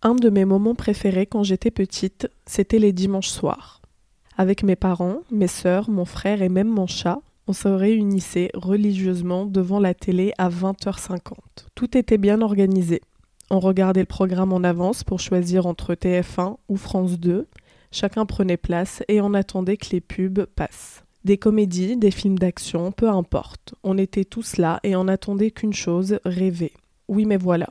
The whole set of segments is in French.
Un de mes moments préférés quand j'étais petite, c'était les dimanches soirs. Avec mes parents, mes sœurs, mon frère et même mon chat, on se réunissait religieusement devant la télé à 20h50. Tout était bien organisé. On regardait le programme en avance pour choisir entre TF1 ou France 2. Chacun prenait place et on attendait que les pubs passent. Des comédies, des films d'action, peu importe. On était tous là et on attendait qu'une chose, rêver. Oui mais voilà.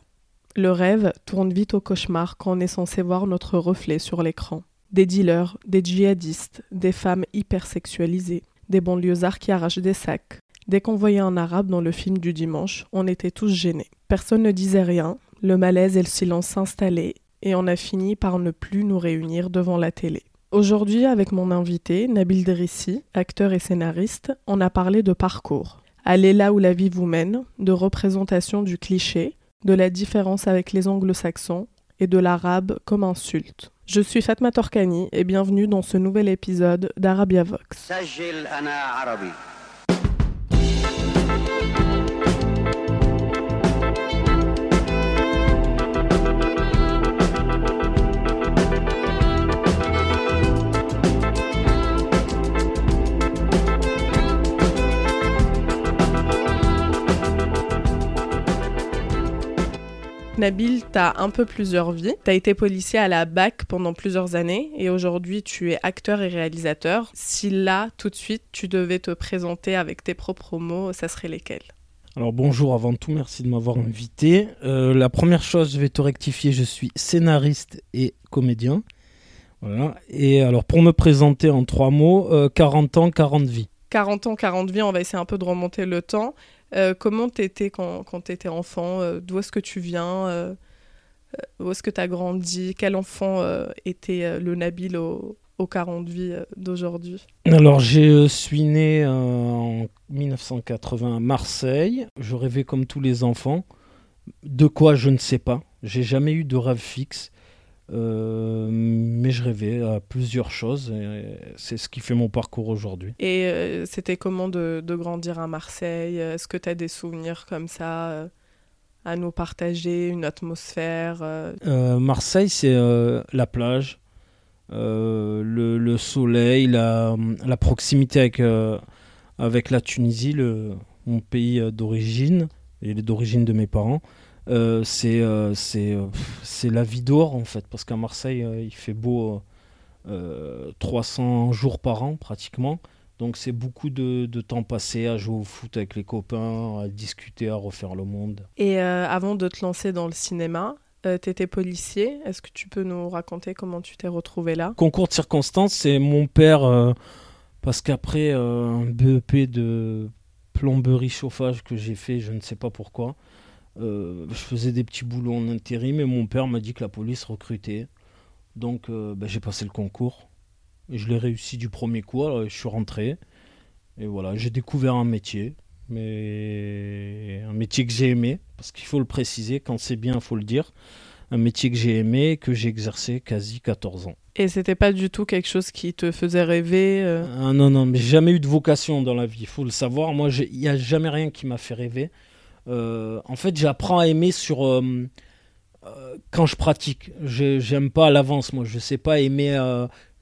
Le rêve tourne vite au cauchemar quand on est censé voir notre reflet sur l'écran. Des dealers, des djihadistes, des femmes hypersexualisées, des banlieusards qui arrachent des sacs. Dès qu'on voyait un arabe dans le film du dimanche, on était tous gênés. Personne ne disait rien, le malaise et le silence s'installaient, et on a fini par ne plus nous réunir devant la télé. Aujourd'hui, avec mon invité, Nabil Drissi, acteur et scénariste, on a parlé de parcours. Aller là où la vie vous mène, de représentation du cliché, de la différence avec les anglo-saxons et de l'arabe comme insulte. Je suis Fatma Torkani et bienvenue dans ce nouvel épisode d'Arabia Vox. Nabil, tu as un peu plusieurs vies. Tu as été policier à la BAC pendant plusieurs années et aujourd'hui tu es acteur et réalisateur. Si là, tout de suite, tu devais te présenter avec tes propres mots, ça serait lesquels? Alors bonjour avant tout, merci de m'avoir invité. Euh, la première chose, je vais te rectifier, je suis scénariste et comédien. Voilà. Et alors pour me présenter en trois mots, 40 euh, ans, 40 vies. 40 ans, 40 vies, on va essayer un peu de remonter le temps. Euh, comment t'étais quand, quand tu étais enfant euh, D'où est-ce que tu viens euh, Où est-ce que tu as grandi Quel enfant était le Nabil au, au 40 vie d'aujourd'hui? Alors, je suis né en 1980 à Marseille. Je rêvais comme tous les enfants. De quoi, je ne sais pas. J'ai jamais eu de rêve fixe. Euh, mais je rêvais à plusieurs choses c'est ce qui fait mon parcours aujourd'hui. Et euh, c'était comment de, grandir à Marseille? Est-ce que tu as des souvenirs comme ça euh, à nous partager, une atmosphère Marseille, c'est la plage, le, soleil, la, la proximité avec, avec la Tunisie, le, mon pays d'origine et d'origine de mes parents. Euh, c'est euh, euh, c'est la vie dehors en fait parce qu'à Marseille il fait beau 300 jours par an pratiquement. Donc c'est beaucoup de, de, temps passé à jouer au foot avec les copains à discuter à refaire le monde. Et avant de te lancer dans le cinéma tu étais policier. Est-ce que tu peux nous raconter comment tu t'es retrouvé là? Concours de circonstances c'est mon père parce qu'après un BEP de plomberie chauffage que j'ai fait je ne sais pas pourquoi euh, je faisais des petits boulots en intérim et mon père m'a dit que la police recrutait. Donc euh, ben, j'ai passé le concours. Et je l'ai réussi du premier coup, je suis rentré. Et voilà, j'ai découvert un métier. Mais un métier que j'ai aimé, parce qu'il faut le préciser, quand c'est bien, il faut le dire. Un métier que j'ai aimé, que j'ai exercé quasi 14 ans. Et c'était pas du tout quelque chose qui te faisait rêver euh ah, Non, non, mais j'ai jamais eu de vocation dans la vie, il faut le savoir. Moi, il n'y a jamais rien qui m'a fait rêver. Euh, en fait, j'apprends à aimer sur euh, euh, quand je pratique. J'aime pas à l'avance, moi. Je sais pas aimer.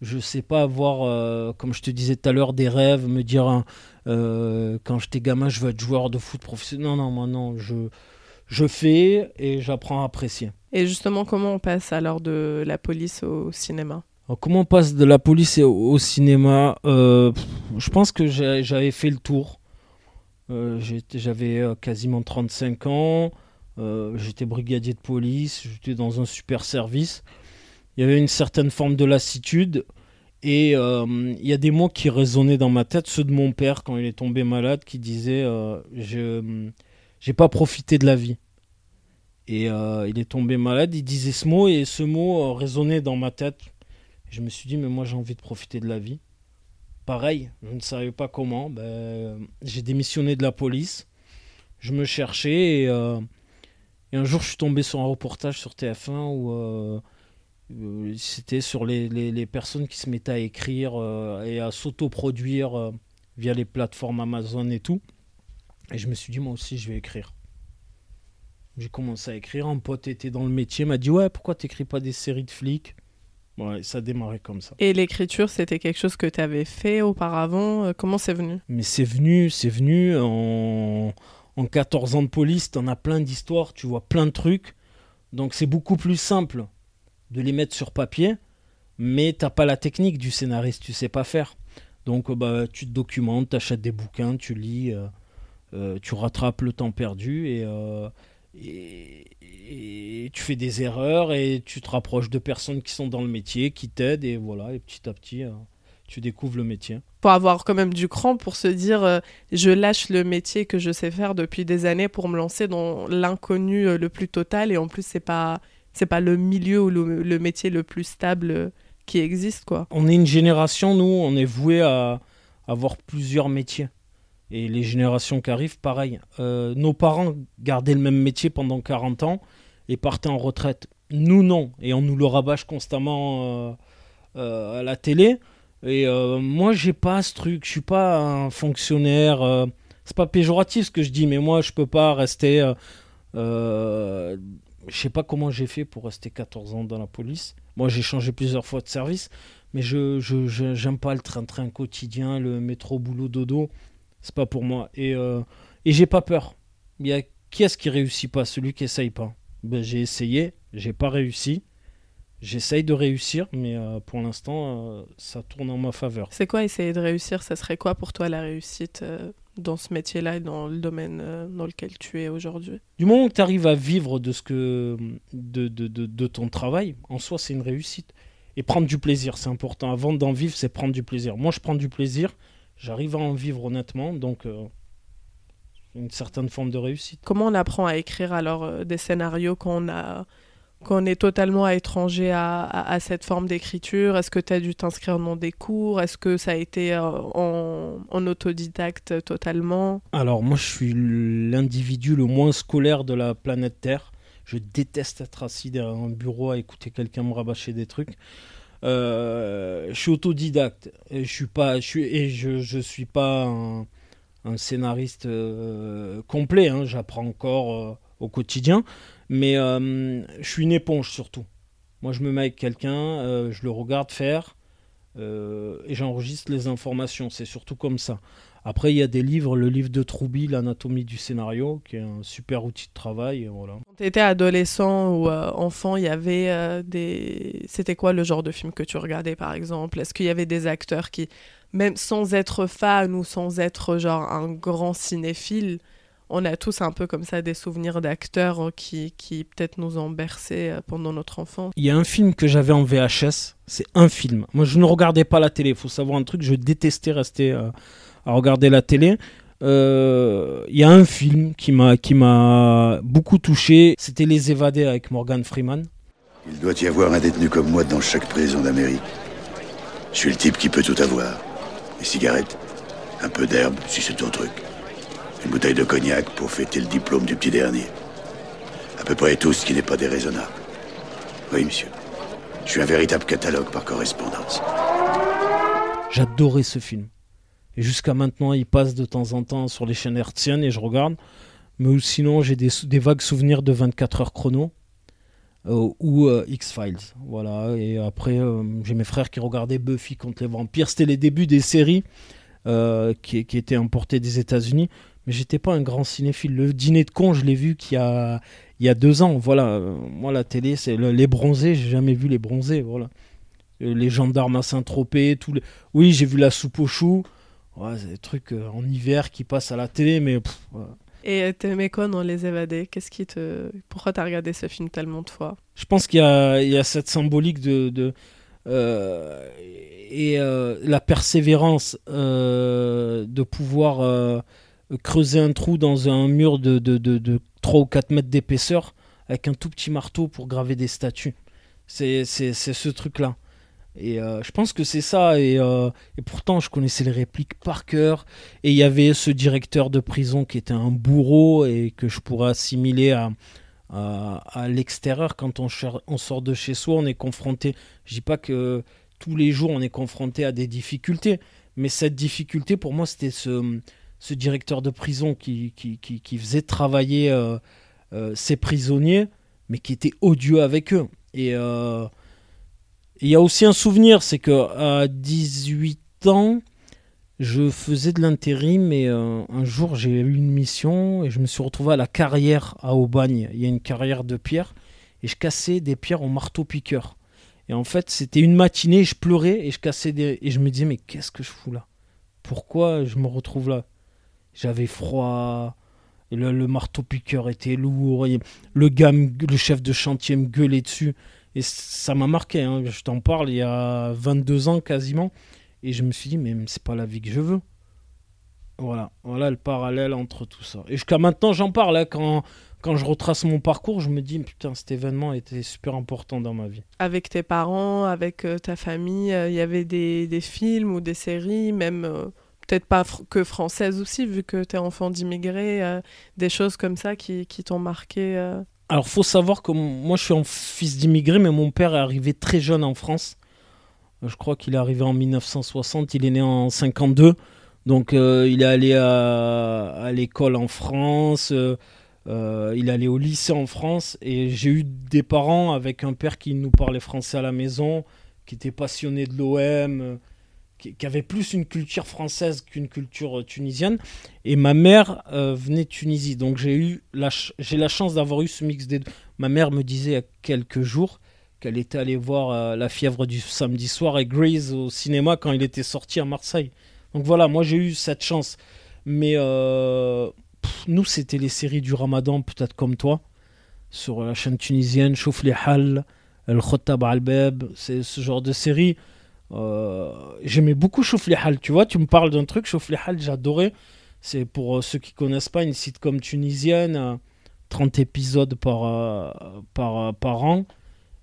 je sais pas avoir, comme je te disais tout à l'heure, des rêves, me dire hein, quand j'étais gamin, je veux être joueur de foot professionnel. Non, non, moi non. Je je fais et j'apprends à apprécier. Et justement, comment on passe alors de la police au cinéma? Comment on passe de la police au cinéma? Je pense que j'avais fait le tour. Euh, j'avais euh, quasiment 35 ans. Euh, j'étais brigadier de police. J'étais dans un super service. Il y avait une certaine forme de lassitude. Et il y a des mots qui résonnaient dans ma tête, ceux de mon père quand il est tombé malade, qui disait Je j'ai pas profité de la vie. Et il est tombé malade, il disait ce mot, et ce mot résonnait dans ma tête. Je me suis dit Mais moi j'ai envie de profiter de la vie. Pareil, je ne savais pas comment. Ben, j'ai démissionné de la police. Je me cherchais et, euh, un jour je suis tombé sur un reportage sur TF1 où euh, euh, c'était sur les, les, personnes qui se mettaient à écrire et à s'autoproduire via les plateformes Amazon et tout. Et je me suis dit, moi aussi, je vais écrire. J'ai commencé à écrire. Un pote était dans le métier, m'a dit Ouais, pourquoi t'écris pas des séries de flics? Ouais, ça a démarré comme ça. Et l'écriture, c'était quelque chose que tu avais fait auparavant. Euh, comment c'est venu? Mais c'est venu, c'est venu en, en 14 ans de police. T'en as plein d'histoires, tu vois plein de trucs. Donc c'est beaucoup plus simple de les mettre sur papier, mais t'as pas la technique du scénariste, tu sais pas faire. Donc bah, tu te documentes, tu achètes des bouquins, tu lis, euh, euh, tu rattrapes le temps perdu et, et, tu fais des erreurs et tu te rapproches de personnes qui sont dans le métier, qui t'aident et voilà, et petit à petit, euh, tu découvres le métier. Pour avoir quand même du cran pour se dire, euh, je lâche le métier que je sais faire depuis des années pour me lancer dans l'inconnu euh, le plus total et en plus c'est pas c'est pas le milieu ou le, métier le plus stable qui existe quoi. On est une génération, nous, on est voué à avoir plusieurs métiers. Et les générations qui arrivent, pareil. Euh, nos parents gardaient le même métier pendant 40 ans et partaient en retraite. Nous, non. Et on nous le rabâche constamment euh, euh, à la télé. Et moi, j'ai pas ce truc. Je suis pas un fonctionnaire. c'est pas péjoratif ce que je dis, mais moi, je peux pas rester. je sais pas comment j'ai fait pour rester 14 ans dans la police. Moi, j'ai changé plusieurs fois de service, mais je j'aime pas le train-train quotidien, le métro boulot dodo c'est pas pour moi. Et, euh, et j'ai pas peur. Il y a qui est-ce qui réussit pas? Celui qui essaye pas. Ben, j'ai essayé, j'ai pas réussi. J'essaye de réussir, mais euh, pour l'instant, euh, ça tourne en ma faveur. C'est quoi essayer de réussir? Ça serait quoi pour toi la réussite dans ce métier-là et dans le domaine dans lequel tu es aujourd'hui? Du moment que tu arrives à vivre de, ce que, de, de, de, de ton travail, en soi, c'est une réussite. Et prendre du plaisir, c'est important. Avant d'en vivre, c'est prendre du plaisir. Moi, je prends du plaisir j'arrive à en vivre honnêtement, donc euh, une certaine forme de réussite. Comment on apprend à écrire alors euh, des scénarios quand on, a, quand est totalement étranger à, à, cette forme d'écriture? Est-ce que tu as dû t'inscrire dans des cours? Est-ce que ça a été euh, en, en, autodidacte totalement? Alors moi je suis l'individu le moins scolaire de la planète Terre. Je déteste être assis derrière un bureau à écouter quelqu'un me rabâcher des trucs. Euh, je suis autodidacte. Et je suis pas, je suis, et je, je suis pas un, scénariste euh, complet. Hein. J'apprends encore euh, au quotidien, mais je suis une éponge surtout. Moi, je me mets avec quelqu'un, je le regarde faire et j'enregistre les informations. C'est surtout comme ça. Après, il y a des livres, le livre de Troubi, L'anatomie du scénario, qui est un super outil de travail. Voilà. Quand tu étais adolescent ou euh, enfant, il y avait euh, des. C'était quoi le genre de film que tu regardais, par exemple? Est-ce qu'il y avait des acteurs qui, même sans être fan ou sans être genre un grand cinéphile, on a tous un peu comme ça des souvenirs d'acteurs qui, qui peut-être nous ont bercés euh, pendant notre enfance? Il y a un film que j'avais en VHS, c'est un film. Moi, je ne regardais pas la télé, il faut savoir un truc, je détestais rester à regarder la télé. Euh, il y a un film qui m'a qui m'a beaucoup touché. C'était Les Évadés avec Morgan Freeman. Il doit y avoir un détenu comme moi dans chaque prison d'Amérique. Je suis le type qui peut tout avoir. Des cigarettes, un peu d'herbe si c'est ton truc, une bouteille de cognac pour fêter le diplôme du petit dernier. À peu près tout ce qui n'est pas déraisonnable. Oui, monsieur. Je suis un véritable catalogue par correspondance. J'adorais ce film. Jusqu'à maintenant, il passe de temps en temps sur les chaînes hertziennes et je regarde. Mais sinon, j'ai des, vagues souvenirs de 24 heures chrono euh, ou euh, X-Files. Voilà. Et après, euh, j'ai mes frères qui regardaient Buffy contre les vampires. C'était les débuts des séries qui, étaient importées des États-Unis. Mais j'étais pas un grand cinéphile. Le dîner de con, je l'ai vu il y a deux ans. Voilà. moi, la télé, c'est les bronzés. J'ai jamais vu les bronzés. Voilà. Les gendarmes à Saint-Tropez. Les... Oui, j'ai vu la soupe aux choux. Ouais, c'est des trucs euh, en hiver qui passent à la télé, mais. Et euh, t'aimais quoi dans Les Évadés? Qu'est-ce qui te... Pourquoi t'as regardé ce film tellement de fois? Je pense qu'il y a, il y a cette symbolique de. de euh, et la persévérance de pouvoir creuser un trou dans un mur de, de, de, de 3 ou 4 mètres d'épaisseur avec un tout petit marteau pour graver des statues. C'est ce truc-là. Et euh, je pense que c'est ça. Et, euh, et, pourtant, je connaissais les répliques par cœur. Et il y avait ce directeur de prison qui était un bourreau et que je pourrais assimiler à, à, l'extérieur. Quand on, on, sort de chez soi, on est confronté. Je dis pas que tous les jours on est confronté à des difficultés, mais cette difficulté, pour moi, c'était ce, ce directeur de prison qui, qui, qui, faisait travailler. Euh, ces prisonniers, mais qui étaient odieux avec eux. Et il y a aussi un souvenir, c'est que à 18 ans, je faisais de l'intérim et un jour j'ai eu une mission et je me suis retrouvé à la carrière à Aubagne. Il y a une carrière de pierre et je cassais des pierres au marteau-piqueur. Et en fait, c'était une matinée, je pleurais et je cassais des... Et je me disais, mais qu'est-ce que je fous là? Pourquoi je me retrouve là? J'avais froid, et le, marteau-piqueur était lourd, le gars, le chef de chantier me gueulait dessus. Et ça m'a marqué, hein. je t'en parle, il y a 22 ans quasiment. Et je me suis dit, mais c'est pas la vie que je veux. Voilà, voilà le parallèle entre tout ça. Et jusqu'à maintenant, j'en parle. Hein, quand, quand je retrace mon parcours, je me dis, putain, cet événement était super important dans ma vie. Avec tes parents, avec euh, ta famille, euh, il y avait des, des, films ou des séries, même euh, peut-être pas que françaises aussi, vu que tu es enfant d'immigrés, des choses comme ça qui, qui t'ont marqué Alors, faut savoir que moi, je suis un fils d'immigrés, mais mon père est arrivé très jeune en France. Je crois qu'il est arrivé en 1960, il est né en 52. Donc, il est allé à, l'école en France. Euh, il allait au lycée en France et j'ai eu des parents avec un père qui nous parlait français à la maison, qui était passionné de l'OM, euh, qui, avait plus une culture française qu'une culture euh, tunisienne. Et ma mère venait de Tunisie, donc j'ai eu la, j'ai la chance d'avoir eu ce mix des deux. Ma mère me disait il y a quelques jours qu'elle était allée voir La fièvre du samedi soir et Grace au cinéma quand il était sorti à Marseille. Donc voilà, moi j'ai eu cette chance. Mais nous, c'était les séries du Ramadan, peut-être comme toi, sur la chaîne tunisienne, Chouf les Hal, El Khotab Al-Beb, c'est ce genre de série. Euh, j'aimais beaucoup Chouf les Hal, tu vois, tu me parles d'un truc, Chouf les Hal, j'adorais. C'est pour euh, ceux qui connaissent pas une sitcom tunisienne, 30 euh, épisodes par, par, par an.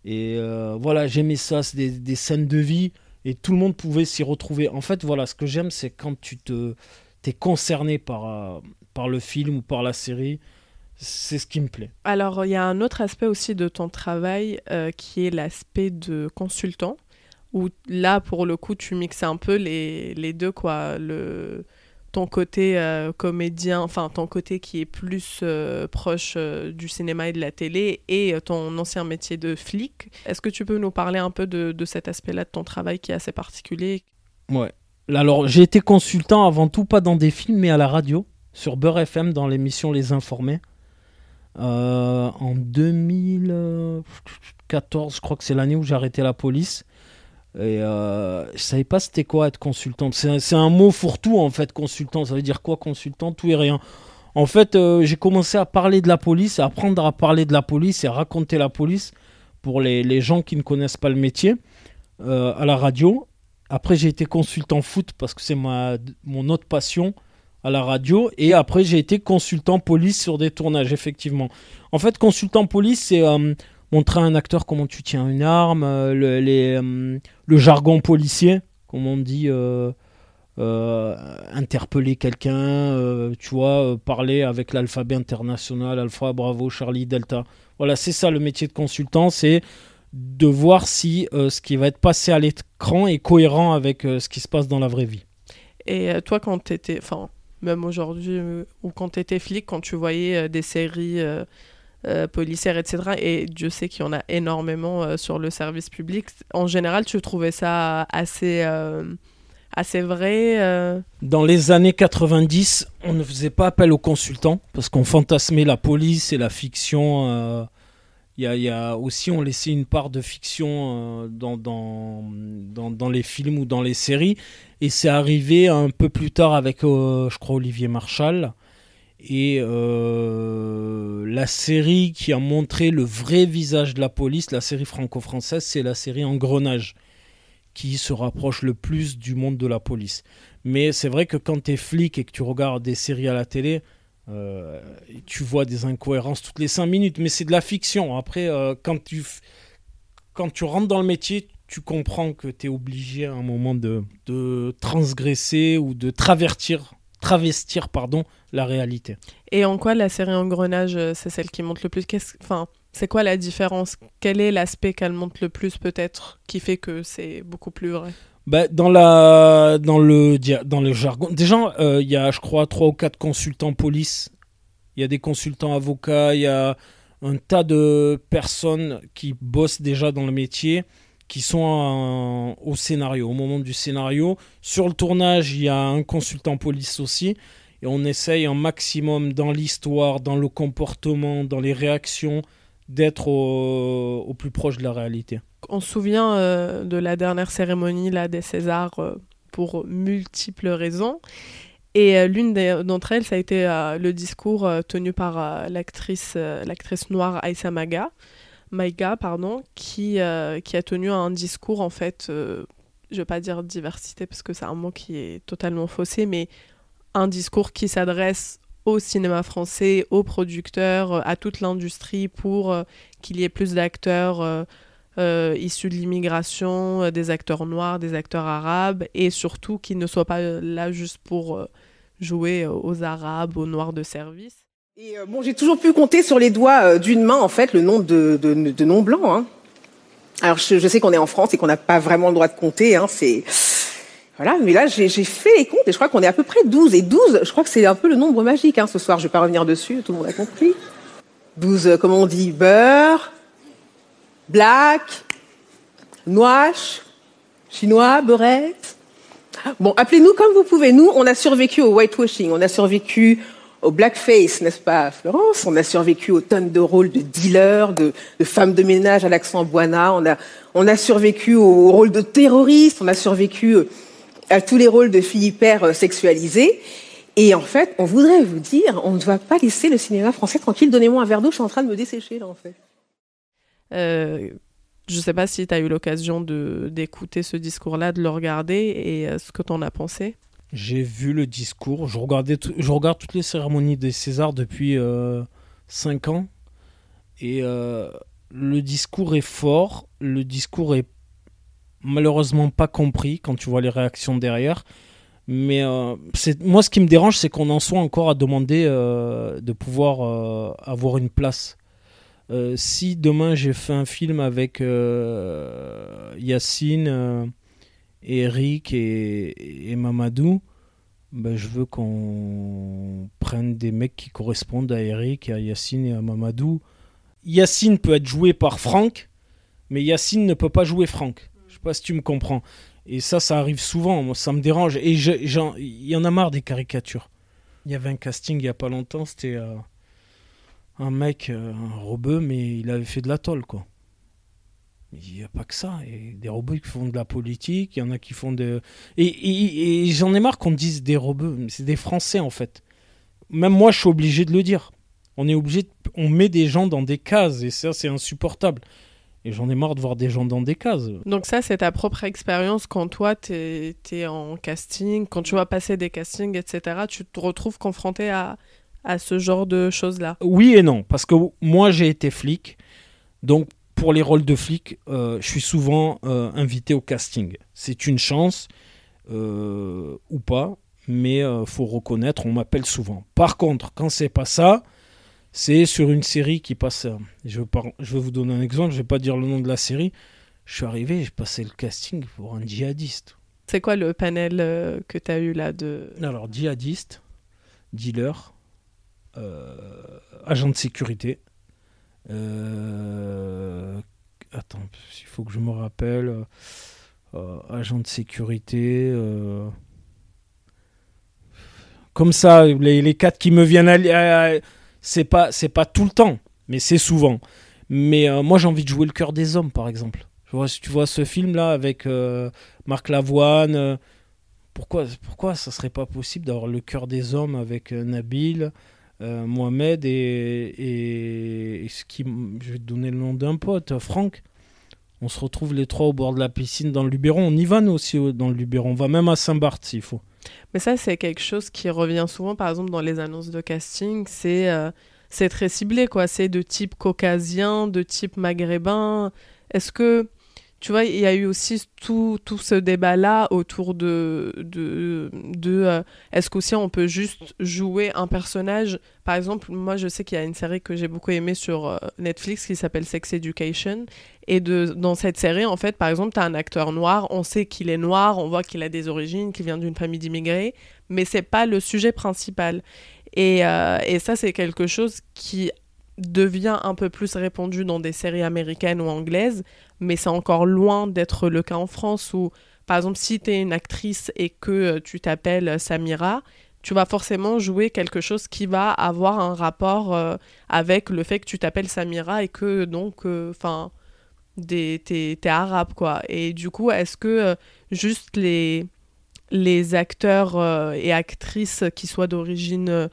Et voilà, j'aimais ça, c'est des, des, scènes de vie et tout le monde pouvait s'y retrouver. En fait, voilà, ce que j'aime, c'est quand tu te es concerné par, par le film ou par la série. C'est ce qui me plaît. Alors, il y a un autre aspect aussi de ton travail qui est l'aspect de consultant, où là, pour le coup, tu mixes un peu les, les deux, quoi. Le, ton côté euh, comédien, enfin, ton côté qui est plus euh, proche du cinéma et de la télé, et ton ancien métier de flic. Est-ce que tu peux nous parler un peu de, de cet aspect-là de ton travail qui est assez particulier? Ouais. Alors, j'ai été consultant avant tout, pas dans des films, mais à la radio sur Beurre FM dans l'émission Les Informés. Euh, en 2014, je crois que c'est l'année où j'ai arrêté la police. Et euh, je savais pas c'était quoi être consultant. C'est un, mot fourre-tout en fait, consultant. Ça veut dire quoi consultant? Tout et rien. En fait, euh, j'ai commencé à parler de la police, à apprendre à parler de la police et à raconter la police pour les, gens qui ne connaissent pas le métier euh, à la radio. Après, j'ai été consultant foot parce que c'est mon autre passion à la radio et après j'ai été consultant police sur des tournages effectivement. En fait consultant police c'est euh, montrer à un acteur comment tu tiens une arme, euh, euh, le, jargon policier, comme on dit, interpeller quelqu'un, tu vois, parler avec l'alphabet international, Alpha, Bravo, Charlie, Delta. Voilà, c'est ça le métier de consultant, c'est de voir si ce qui va être passé à l'écran est cohérent avec ce qui se passe dans la vraie vie. Et toi, quand tu étais, enfin, même aujourd'hui, euh, ou quand tu étais flic, quand tu voyais euh, des séries euh, policières, etc. Et Dieu sait qu'il y en a énormément sur le service public. En général, tu trouvais ça assez, assez vrai Dans les années 90, on ne faisait pas appel aux consultants parce qu'on fantasmait la police et la fiction. Il y, a, aussi, on laissait une part de fiction dans, les films ou dans les séries. Et c'est arrivé un peu plus tard avec, euh, je crois, Olivier Marchal. Et euh, la série qui a montré le vrai visage de la police, la série franco-française, c'est la série Engrenage, qui se rapproche le plus du monde de la police. Mais c'est vrai que quand tu es flic et que tu regardes des séries à la télé, euh, tu vois des incohérences toutes les 5 minutes, mais c'est de la fiction. Après, quand, tu, quand tu rentres dans le métier, tu comprends que tu es obligé à un moment de, de transgresser ou de travertir, travestir pardon, la réalité. Et en quoi la série Engrenage, euh, c'est celle qui monte le plus? Enfin, C'est quoi la différence? Quel est l'aspect qu'elle monte le plus peut-être qui fait que c'est beaucoup plus vrai? Bah, dans, la, dans, le, dans le jargon, déjà, euh, il y a, je crois, trois ou quatre consultants police Il y a des consultants avocats, il y a un tas de personnes qui bossent déjà dans le métier, qui sont au scénario, au moment du scénario. Sur le tournage, il y a un consultant police aussi. Et on essaye un maximum dans l'histoire, dans le comportement, dans les réactions, d'être au, plus proche de la réalité. On se souvient euh, de la dernière cérémonie là, des Césars euh, pour multiples raisons. Et euh, l'une d'entre elles, ça a été le discours tenu par l'actrice l'actrice noire Aïssa Maga, Maïga, pardon, qui, qui a tenu un discours en fait, je ne vais pas dire diversité parce que c'est un mot qui est totalement faussé, mais un discours qui s'adresse au cinéma français, aux producteurs, euh, à toute l'industrie pour euh, qu'il y ait plus d'acteurs euh, issus de l'immigration, des acteurs noirs, des acteurs arabes, et surtout qu'ils ne soient pas là juste pour jouer aux arabes, aux noirs de service. Et bon, j'ai toujours pu compter sur les doigts d'une main, en fait, le nombre de, de, noms blancs. Hein. Alors, je, sais qu'on est en France et qu'on n'a pas vraiment le droit de compter. Hein, c'est voilà, mais là, j'ai fait les comptes et je crois qu'on est à peu près 12. Et 12, je crois que c'est un peu le nombre magique hein, ce soir. Je vais pas revenir dessus, tout le monde a compris. 12, euh, comment on dit? Beurre, black, noix, chinois, beurette. Bon, appelez-nous comme vous pouvez. Nous, on a survécu au whitewashing, on a survécu au blackface, n'est-ce pas, Florence? On a survécu aux tonnes de rôles de dealers, de, de femmes de ménage à l'accent boina. On a, on a survécu au rôle de terroriste. On a survécu euh, à tous les rôles de filles hyper euh, sexualisées. Et en fait, on voudrait vous dire, on ne va pas laisser le cinéma français tranquille. Donnez-moi un verre d'eau, je suis en train de me dessécher là en fait. Euh, je ne sais pas si tu as eu l'occasion d'écouter ce discours-là, de le regarder et euh, ce que tu en as pensé. J'ai vu le discours. Je, regardais je regarde toutes les cérémonies des Césars depuis 5 ans. Et le discours est fort. Le discours est malheureusement pas compris quand tu vois les réactions derrière. Mais euh, moi, ce qui me dérange, c'est qu'on en soit encore à demander euh, de pouvoir euh, avoir une place. si demain j'ai fait un film avec Yacine, Eric et, Mamadou, ben, je veux qu'on prenne des mecs qui correspondent à Eric, à Yacine et à Mamadou. Yacine peut être joué par Franck, mais Yacine ne peut pas jouer Franck pas si tu me comprends. Et ça, ça arrive souvent, moi, ça me dérange. Et il y en a marre des caricatures. Il y avait un casting il y a pas longtemps, c'était euh, un mec, euh, un robeux, mais il avait fait de la tôle, quoi. Il n'y a pas que ça. Et des robots qui font de la politique, il y en a qui font de. Et, j'en ai marre qu'on dise des robeux. C'est des Français, en fait. Même moi, je suis obligé de le dire. On est obligé. On met des gens dans des cases, et ça, c'est insupportable. Et j'en ai marre de voir des gens dans des cases. Donc ça, c'est ta propre expérience quand toi, tu es, en casting, quand tu vas passer des castings, etc. Tu te retrouves confronté à, à ce genre de choses-là Oui et non, parce que moi, j'ai été flic. Donc, pour les rôles de flic, euh, je suis souvent euh, invité au casting. C'est une chance, euh, ou pas, mais faut reconnaître, on m'appelle souvent. Par contre, quand c'est pas ça, c'est sur une série qui passe. Euh, je vais, je vais vous donner un exemple, je vais pas dire le nom de la série. Je suis arrivé, j'ai passé le casting pour un djihadiste. C'est quoi le panel euh, que tu as eu là de? Alors, djihadiste, dealer, euh, agent de sécurité. Attends, il faut que je me rappelle. agent de sécurité. Comme ça, les, les, quatre qui me viennent à c'est pas c'est pas tout le temps, mais c'est souvent. Mais euh, moi j'ai envie de jouer le cœur des hommes par exemple. Je vois, tu vois ce film là avec euh, Marc Lavoine, euh, pourquoi pourquoi ça serait pas possible d'avoir le cœur des hommes avec Nabil, Mohamed et, ce qui je vais te donner le nom d'un pote, Franck. On se retrouve les trois au bord de la piscine dans le Luberon. On y va nous aussi dans le Luberon. On va même à Saint-Barth s'il faut. Mais ça, c'est quelque chose qui revient souvent, par exemple, dans les annonces de casting. C'est euh, c'est très ciblé, quoi. C'est de type caucasien, de type maghrébin. Est-ce que tu vois, il y a eu aussi tout, tout ce débat-là autour de, de, euh, est-ce qu'aussi on peut juste jouer un personnage? Par exemple, moi je sais qu'il y a une série que j'ai beaucoup aimée sur euh, Netflix qui s'appelle Sex Education. Et de, dans cette série, en fait, par exemple, tu as un acteur noir, on sait qu'il est noir, on voit qu'il a des origines, qu'il vient d'une famille d'immigrés, mais c'est pas le sujet principal. Et, euh, et ça, c'est quelque chose qui devient un peu plus répandu dans des séries américaines ou anglaises, mais c'est encore loin d'être le cas en France où, par exemple, si tu es une actrice et que euh, tu t'appelles Samira, tu vas forcément jouer quelque chose qui va avoir un rapport euh, avec le fait que tu t'appelles Samira et que donc, enfin, des t'es, arabe quoi. Et du coup, est-ce que juste les les acteurs euh, et actrices qui soient d'origine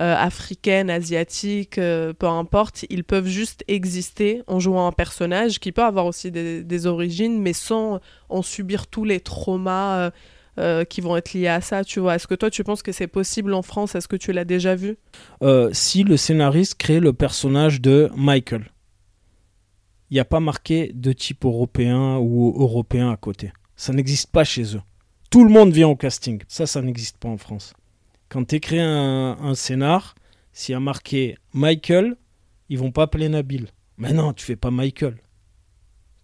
euh, africaine, asiatique, euh, peu importe, ils peuvent juste exister en jouant un personnage qui peut avoir aussi des, origines, mais sans en subir tous les traumas qui vont être liés à ça, tu vois. Est-ce que toi, tu penses que c'est possible en France? Est-ce que tu l'as déjà vu? Si le scénariste crée le personnage de Michael, il n'y a pas marqué de type européen ou européen à côté. Ça n'existe pas chez eux tout le monde vient au casting. Ça, ça n'existe pas en France. Quand tu écris un, scénar, s'il y a marqué Michael, ils vont pas appeler Nabil. Mais non, tu fais pas Michael.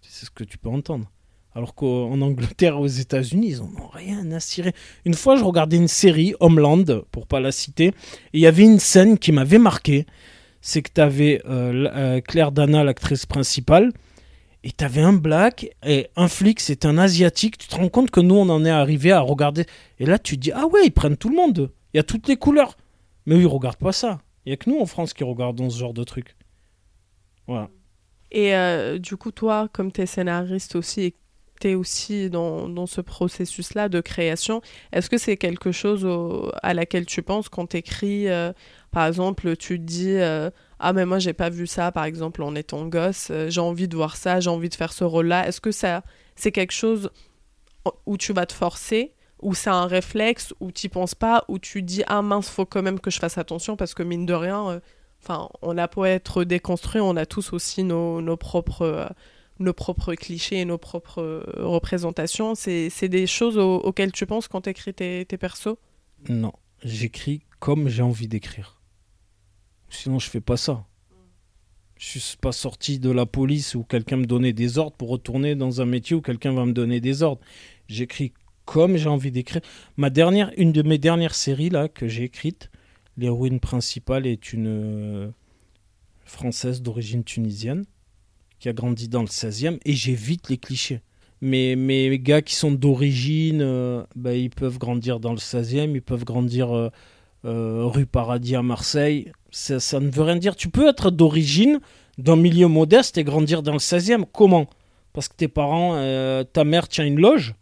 C'est ce que tu peux entendre. Alors qu'en Angleterre, aux États-Unis, ils n'en ont rien à cirer. Une fois, je regardais une série, Homeland, pour pas la citer, et il y avait une scène qui m'avait marqué. C'est que tu avais euh, euh, Claire Dana, l'actrice principale, et t'avais un black et un flic, c'est un asiatique. Tu te rends compte que nous, on en est arrivé à regarder. Et là, tu te dis, ah ouais, ils prennent tout le monde. Il y a toutes les couleurs. Mais eux, ils regardent pas ça. Il y a que nous en France qui regardons ce genre de truc. Voilà. Et euh, du coup, toi, comme tu es scénariste aussi et tu es aussi dans, dans ce processus-là de création, est-ce que c'est quelque chose à laquelle tu penses quand tu écris euh, Par exemple, tu te dis. Euh, ah mais moi j'ai pas vu ça par exemple en étant gosse, j'ai envie de voir ça, j'ai envie de faire ce rôle-là. Est-ce que ça c'est quelque chose où tu vas te forcer ou c'est un réflexe où tu penses pas où tu dis ah mince faut quand même que je fasse attention parce que mine de rien euh, enfin on a être déconstruit, on a tous aussi nos, nos propres euh, nos propres clichés et nos propres représentations. C'est des choses auxquelles tu penses quand tu écris tes, tes persos? Non, j'écris comme j'ai envie d'écrire. Sinon, je fais pas ça. Je suis pas sorti de la police où quelqu'un me donnait des ordres pour retourner dans un métier où quelqu'un va me donner des ordres. J'écris comme j'ai envie d'écrire. Ma dernière, une de mes dernières séries là que j'ai écrites, l'héroïne principale est une euh, française d'origine tunisienne qui a grandi dans le 16e et j'évite les clichés. Mais mes gars qui sont d'origine, euh, bah, ils peuvent grandir dans le 16e, ils peuvent grandir euh, rue Paradis à Marseille ça, ne veut rien dire. Tu peux être d'origine d'un milieu modeste et grandir dans le 16e. Comment? Parce que tes parents, ta mère tient une loge?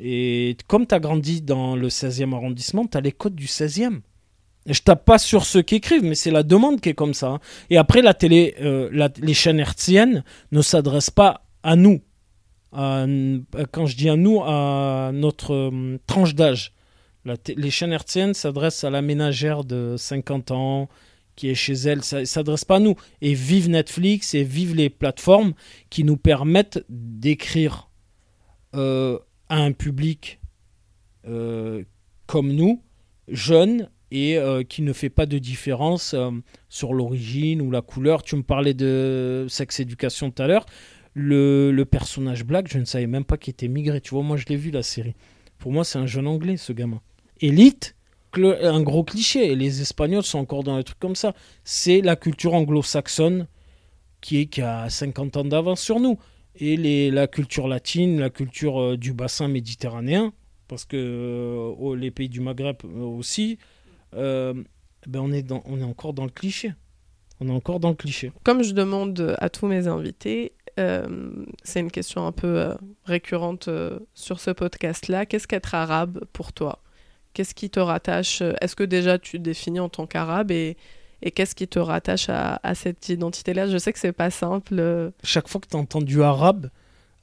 Et comme tu as grandi dans le 16e arrondissement, tu as les codes du 16e. Et je tape pas sur ceux qui écrivent, mais c'est la demande qui est comme ça. Hein. Et après, la télé, euh, les chaînes hertziennes ne s'adressent pas à nous. quand je dis à nous, à notre euh, tranche d'âge. les chaînes hertziennes s'adressent à la ménagère de 50 ans, qui est chez elle, ça ne s'adresse pas à nous. Et vive Netflix et vive les plateformes qui nous permettent d'écrire euh, à un public euh, comme nous, jeune, et euh, qui ne fait pas de différence sur l'origine ou la couleur. Tu me parlais de sex éducation tout à l'heure. Le, personnage black, je ne savais même pas qu'il était migré. Tu vois, moi je l'ai vu la série. Pour moi, c'est un jeune anglais, ce gamin. Élite, un gros cliché, les Espagnols sont encore dans les trucs comme ça. C'est la culture anglo-saxonne qui, est, qui a 50 ans d'avance sur nous. Et les, la culture latine, la culture euh, du bassin méditerranéen, parce que euh, les pays du Maghreb euh, aussi, ben on, est dans, on est encore dans le cliché. On est encore dans le cliché. Comme je demande à tous mes invités, c'est une question un peu récurrente sur ce podcast-là. Qu'est-ce qu'être arabe pour toi? Qu'est-ce qui te rattache? Est-ce que déjà tu te définis en tant qu'arabe? Et, et qu'est-ce qui te rattache à, cette identité-là? Je sais que c'est pas simple. Chaque fois que tu entends du arabe,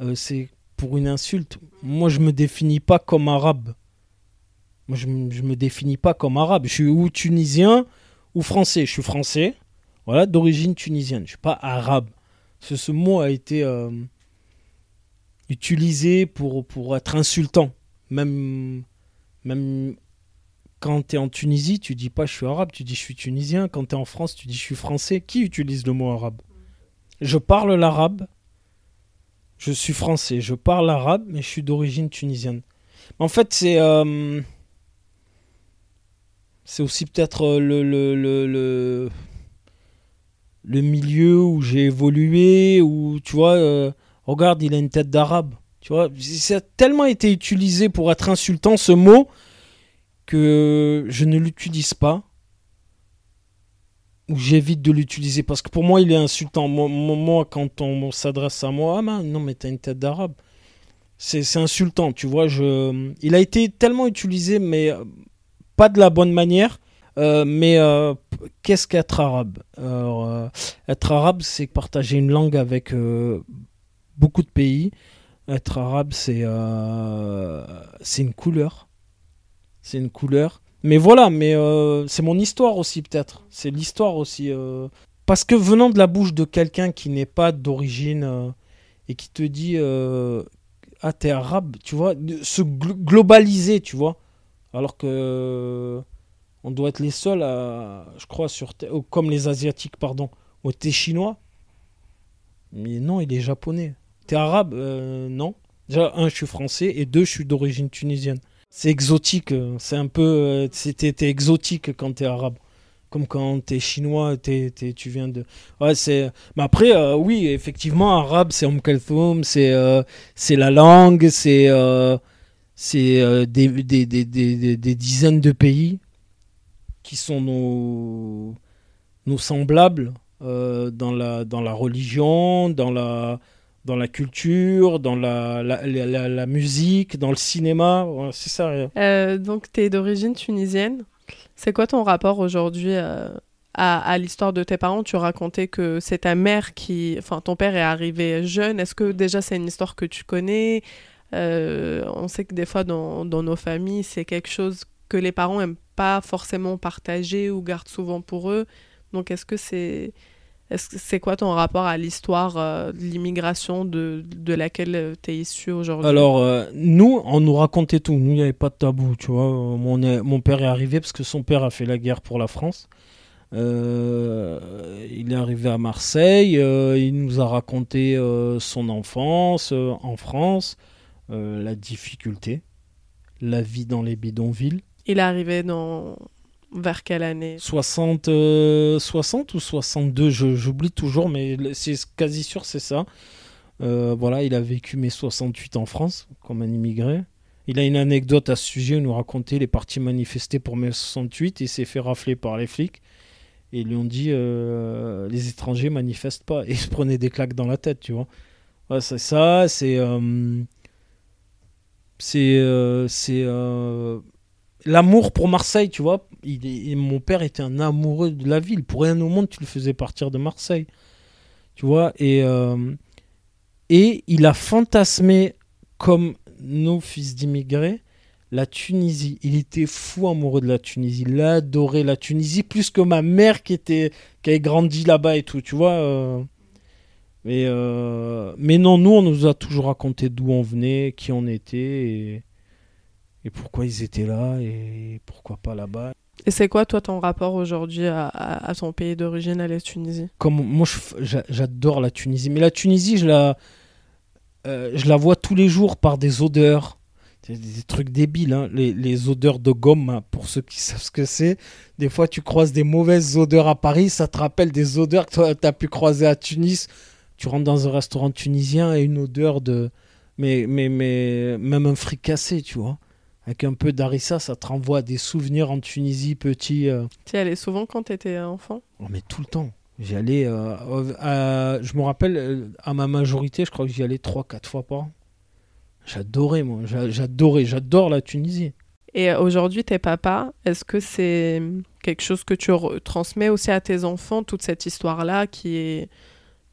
euh, c'est pour une insulte. Moi, je me définis pas comme arabe. Moi, je, je me définis pas comme arabe. Je suis ou tunisien ou français. Je suis français, voilà, d'origine tunisienne. Je suis pas arabe. Ce, ce mot a été euh, utilisé pour, pour être insultant. Même même quand tu es en Tunisie, tu dis pas je suis arabe, tu dis je suis tunisien. Quand tu es en France, tu dis je suis français. Qui utilise le mot arabe? Je parle l'arabe, je suis français. Je parle arabe, mais je suis d'origine tunisienne. En fait, c'est. Euh, aussi peut-être euh, le, milieu où j'ai évolué, où, tu vois, euh, regarde, il a une tête d'arabe. Tu vois, ça a tellement été utilisé pour être insultant, ce mot, que je ne l'utilise pas. Ou j'évite de l'utiliser. Parce que pour moi, il est insultant. Moi, quand on s'adresse à moi, ah non, mais t'as une tête d'arabe. C'est insultant, tu vois. Je... Il a été tellement utilisé, mais pas de la bonne manière. Euh, mais euh, qu'est-ce qu'être arabe? Euh, Être arabe, c'est partager une langue avec beaucoup de pays. Être arabe, c'est une couleur. C'est une couleur. Mais voilà, mais c'est mon histoire aussi peut-être. C'est l'histoire aussi. Parce que venant de la bouche de quelqu'un qui n'est pas d'origine et qui te dit ah t'es arabe, tu vois, se globaliser, tu vois alors que on doit être les seuls à, je crois, sur comme les asiatiques, pardon, ou t'es chinois. Mais non, il est japonais. T'es arabe euh, Non. Déjà, un, je suis français, et deux, je suis d'origine tunisienne. C'est exotique, euh, c'est un peu. Euh, t'es exotique quand t'es arabe. Comme quand t'es chinois, es, tu viens de. Ouais, c'est. Mais après, oui, effectivement, arabe, c'est Om c'est c'est la langue, c'est euh, des, des, des, des, dizaines de pays qui sont nos, nos semblables euh, dans, la, dans la religion, dans la, dans la culture, dans la, la, musique, dans le cinéma. c'est ça. Euh, donc, tu es d'origine tunisienne. C'est quoi ton rapport aujourd'hui à, à l'histoire de tes parents? Tu racontais que c'est ta mère qui. Enfin, ton père est arrivé jeune. Est-ce que déjà c'est une histoire que tu connais? Euh, on sait que des fois, dans, nos familles, c'est quelque chose que les parents n'aiment pas forcément partager ou gardent souvent pour eux. Donc, est-ce que c'est. C'est quoi ton rapport à l'histoire euh, de l'immigration de, laquelle euh, tu es issu aujourd'hui? Alors, nous, on nous racontait tout. Nous, il n'y avait pas de tabou, tu vois. Mon, mon, père est arrivé parce que son père a fait la guerre pour la France. il est arrivé à Marseille. il nous a raconté son enfance en France. Euh, la difficulté, la vie dans les bidonvilles. Il est arrivé dans... vers quelle année? 60, 60 euh, ou 62, j'oublie toujours, mais c'est quasi sûr, c'est ça. Euh, voilà, il a vécu mes 68 en France comme un immigré. Il a une anecdote à ce sujet, il nous racontait les partis manifestés pour mai 68 et il s'est fait rafler par les flics. Et ils lui ont dit les étrangers manifestent pas. Et il se prenait des claques dans la tête, tu vois. c'est ça, c'est c'est euh, c'est euh, l'amour pour Marseille, tu vois. Mon père était un amoureux de la ville. Pour rien au monde, tu le faisais partir de Marseille. Tu vois, et, euh, et il a fantasmé, comme nos fils d'immigrés, la Tunisie. Il était fou amoureux de la Tunisie. Il adorait la Tunisie plus que ma mère qui, était, qui avait grandi là-bas et tout, tu vois. Mais, euh, mais non, nous, on nous a toujours raconté d'où on venait, qui on était et, pourquoi ils étaient là et pourquoi pas là-bas. Et c'est quoi, toi, ton rapport aujourd'hui à, ton pays d'origine, à la Tunisie? Comme moi, j'adore la Tunisie. Mais la Tunisie, je la, euh, je la vois tous les jours par des odeurs. Des, des trucs débiles, hein. les, les, odeurs de gomme, hein, pour ceux qui savent ce que c'est. Des fois, tu croises des mauvaises odeurs à Paris, ça te rappelle des odeurs que tu as pu croiser à Tunis tu rentres dans un restaurant tunisien et une odeur de. Mais, mais, mais même un fricassé, tu vois. Avec un peu d'harissa, ça te renvoie à des souvenirs en Tunisie petit. Euh. Tu y allais souvent quand tu étais enfant? Oh, Mais tout le temps. J'y allais. Euh, je me rappelle, euh, à ma majorité, je crois que j'y allais 3-4 fois par an. J'adorais, moi. J'adorais. J'adore la Tunisie. Et aujourd'hui, tes papas, est-ce que c'est quelque chose que tu transmets aussi à tes enfants, toute cette histoire-là qui est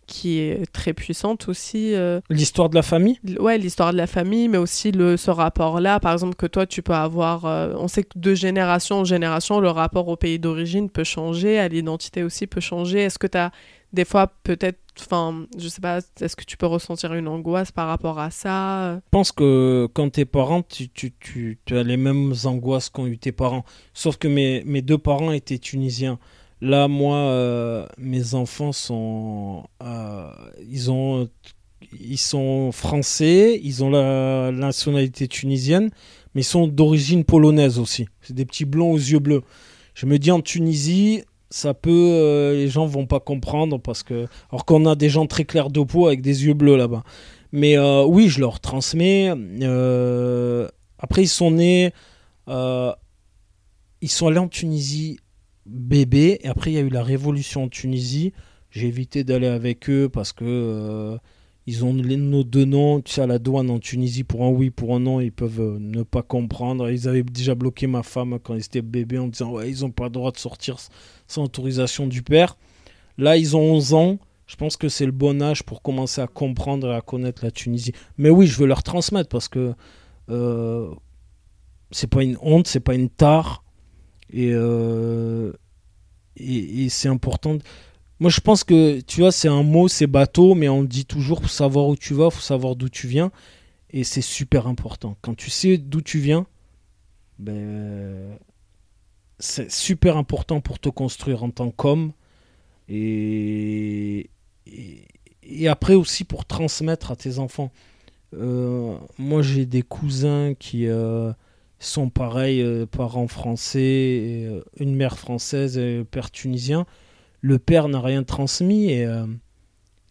qui est très puissante aussi. Euh. L'histoire de la famille? Ouais, l'histoire de la famille, mais aussi le, ce rapport-là, par exemple, que toi, tu peux avoir... Euh, on sait que de génération en génération, le rapport au pays d'origine peut changer, à l'identité aussi peut changer. Est-ce que tu as des fois peut-être... Enfin, je sais pas, est-ce que tu peux ressentir une angoisse par rapport à ça? Je pense que quand t'es parent, tu, tu, tu, tu, as les mêmes angoisses qu'ont eu tes parents. Sauf que mes, mes deux parents étaient tunisiens. Là, moi, euh, mes enfants sont, euh, ils ont, ils sont français, ils ont la, nationalité tunisienne, mais ils sont d'origine polonaise aussi. C'est des petits blonds aux yeux bleus. Je me dis en Tunisie, ça peut, euh, les gens vont pas comprendre parce que, alors qu'on a des gens très clairs de peau avec des yeux bleus là-bas. Mais oui, je leur transmets. Après, ils sont nés, ils sont allés en Tunisie bébé, et après il y a eu la révolution en Tunisie. J'ai évité d'aller avec eux parce que ils ont nos deux noms, tu sais, à la douane en Tunisie, pour un oui, pour un non, ils peuvent euh, ne pas comprendre. Ils avaient déjà bloqué ma femme quand ils étaient bébés en disant, ouais, ils n'ont pas le droit de sortir sans autorisation du père. Là, ils ont 11 ans. Je pense que c'est le bon âge pour commencer à comprendre et à connaître la Tunisie. Mais oui, je veux leur transmettre parce que euh, c'est pas une honte, c'est pas une tare. Et, euh, et, et c'est important. Moi, je pense que, tu vois, c'est un mot, c'est bateau, mais on dit toujours pour savoir où tu vas, faut savoir d'où tu viens. Et c'est super important. Quand tu sais d'où tu viens, ben, c'est super important pour te construire en tant qu'homme. Et, et, après aussi pour transmettre à tes enfants. Euh, moi, j'ai des cousins qui euh, sont pareils, euh, parents français, une mère française et père tunisien le père n'a rien transmis et euh,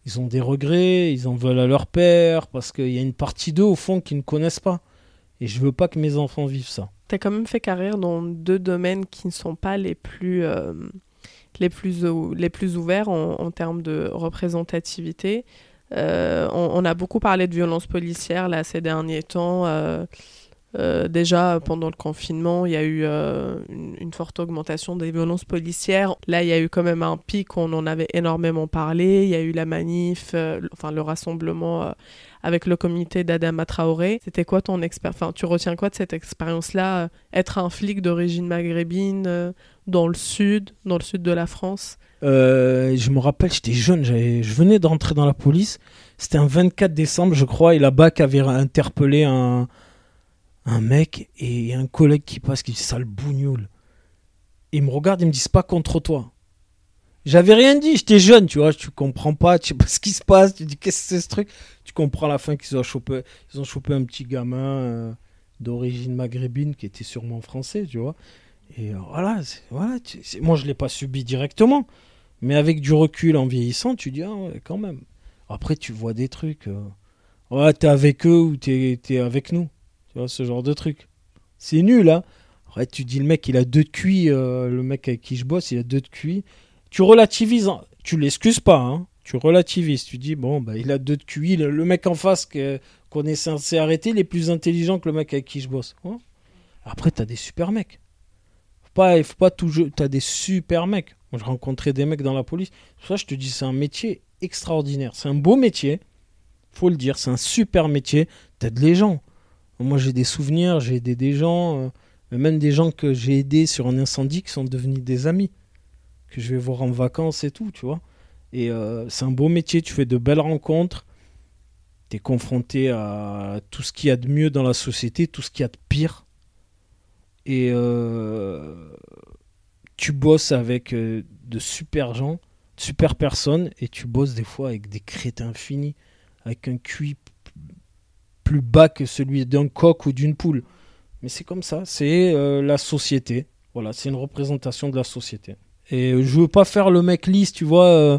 ils ont des regrets, ils en veulent à leur père parce qu'il y a une partie d'eux au fond qui ne connaissent pas. Et je veux pas que mes enfants vivent ça. Tu as quand même fait carrière dans deux domaines qui ne sont pas les plus, euh, les plus, les plus ouverts en, termes de représentativité. Euh, on, on, a beaucoup parlé de violence policière là, ces derniers temps. Euh, déjà, pendant le confinement, il y a eu euh, une, forte augmentation des violences policières. Là, il y a eu quand même un pic, on en avait énormément parlé. Il y a eu la manif, euh, enfin le rassemblement avec le comité d'Adama Traoré. C'était quoi ton expérience tu retiens quoi de cette expérience-là Être un flic d'origine maghrébine dans le sud, dans le sud de la France? Je me rappelle, j'étais jeune, je venais d'entrer dans la police. C'était un 24 décembre, je crois, et la BAC avait interpellé un un mec et un collègue qui passe qui dit sale bougnoule. Me regarde, il me dit c'est pas contre toi. J'avais rien dit, j'étais jeune, tu vois, tu comprends pas, tu sais pas ce qui se passe, tu dis qu'est-ce que c'est ce truc? Tu comprends à la fin qu'ils ont chopé, ils ont chopé un petit gamin euh, d'origine maghrébine qui était sûrement français, tu vois. Et euh, voilà, voilà moi je l'ai pas subi directement, mais avec du recul en vieillissant, tu dis ah ouais, quand même. Après tu vois des trucs, euh, ouais t'es avec eux ou t'es es avec nous. Ce genre de truc. C'est nul, hein. Après, tu dis le mec, il a deux de euh, le mec avec qui je bosse, il a deux de cuits. Tu relativises, hein. tu l'excuses pas, hein. Tu relativises, tu dis, bon, bah, il a deux de cuits, le, mec en face qu'on est censé arrêter, il est plus intelligent que le mec avec qui je bosse. Après, t'as des super mecs. Faut pas, faut pas. T'as des super mecs. Moi, je rencontrais des mecs dans la police. Ça, je te dis, c'est un métier extraordinaire. C'est un beau métier. Faut le dire, c'est un super métier. T'aides les gens. Moi, j'ai des souvenirs, j'ai aidé des gens, euh, même des gens que j'ai aidés sur un incendie qui sont devenus des amis, que je vais voir en vacances et tout, tu vois. Et euh, c'est un beau métier, tu fais de belles rencontres, tu es confronté à tout ce qu'il y a de mieux dans la société, tout ce qu'il y a de pire. Et euh, tu bosses avec de super gens, de super personnes, et tu bosses des fois avec des crétins finis, avec un QI plus bas que celui d'un coq ou d'une poule. Mais c'est comme ça, c'est euh, la société. Voilà, c'est une représentation de la société. Et je veux pas faire le mec lisse, tu vois. Euh,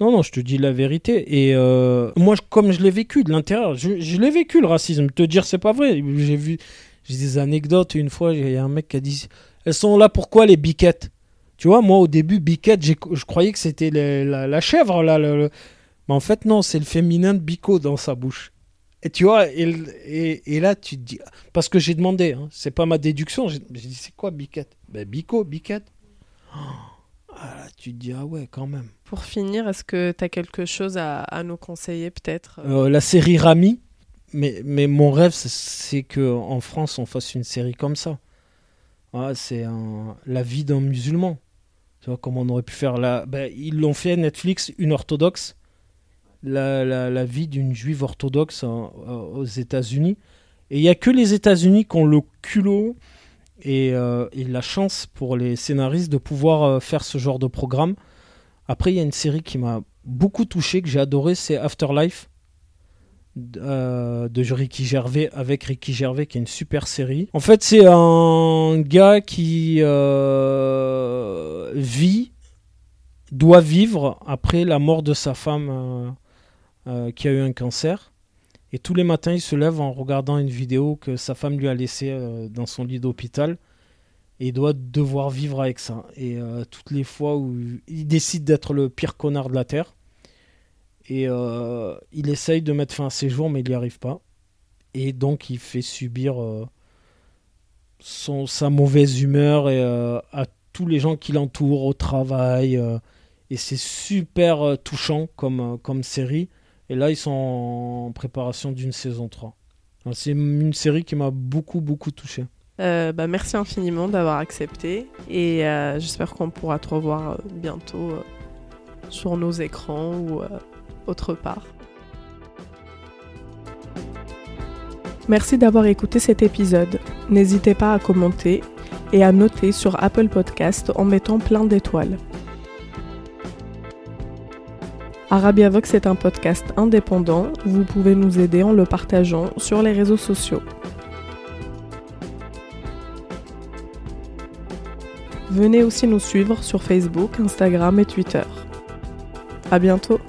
non, non, je te dis la vérité. Et euh, moi, comme je l'ai vécu de l'intérieur, je, l'ai vécu le racisme. Te dire c'est pas vrai. J'ai vu, j'ai des anecdotes. Une fois, il y a un mec qui a dit, elles sont là pourquoi les biquettes? Tu vois, moi au début, biquette, je croyais que c'était la, chèvre là. Mais en fait, non, c'est le féminin de bico dans sa bouche. Et tu vois, et, et, là, tu te dis. Parce que j'ai demandé, hein, c'est pas ma déduction. J'ai dit, c'est quoi biquette? Ben, bico, biquette. ah, là, tu te dis, ah ouais, quand même. Pour finir, est-ce que tu as quelque chose à, à nous conseiller, peut-être? Euh, La série Rami. Mais, mais mon rêve, c'est qu'en France, on fasse une série comme ça. Ah, c'est la vie d'un musulman. Tu vois, comment on aurait pu faire là ben, Ils l'ont fait, Netflix, une orthodoxe la, vie d'une juive orthodoxe aux États-Unis. Et il n'y a que les États-Unis qui ont le culot euh, et, la chance pour les scénaristes de pouvoir euh, faire ce genre de programme. Après, il y a une série qui m'a beaucoup touché, que j'ai adoré, c'est Afterlife. euh, de Ricky Gervais avec Ricky Gervais qui est une super série. En fait c'est un gars qui vit, doit vivre après la mort de sa femme euh, qui a eu un cancer. Et tous les matins il se lève en regardant une vidéo que sa femme lui a laissée dans son lit d'hôpital. Et il doit devoir vivre avec ça. Et toutes les fois où il décide d'être le pire connard de la Terre, et euh, il essaye de mettre fin à ses jours, mais il n'y arrive pas. Et donc, il fait subir euh, son, sa mauvaise humeur euh, à tous les gens qui l'entourent au travail. et c'est super touchant comme, comme série. Et là, ils sont en préparation d'une saison 3. C'est une série qui m'a beaucoup, beaucoup touché. bah, merci infiniment d'avoir accepté. Et j'espère qu'on pourra te revoir bientôt sur nos écrans ou autre part. Merci d'avoir écouté cet épisode. N'hésitez pas à commenter et à noter sur Apple Podcast en mettant plein d'étoiles. Arabia Vox est un podcast indépendant. Vous pouvez nous aider en le partageant sur les réseaux sociaux. Venez aussi nous suivre sur Facebook, Instagram et Twitter. À bientôt!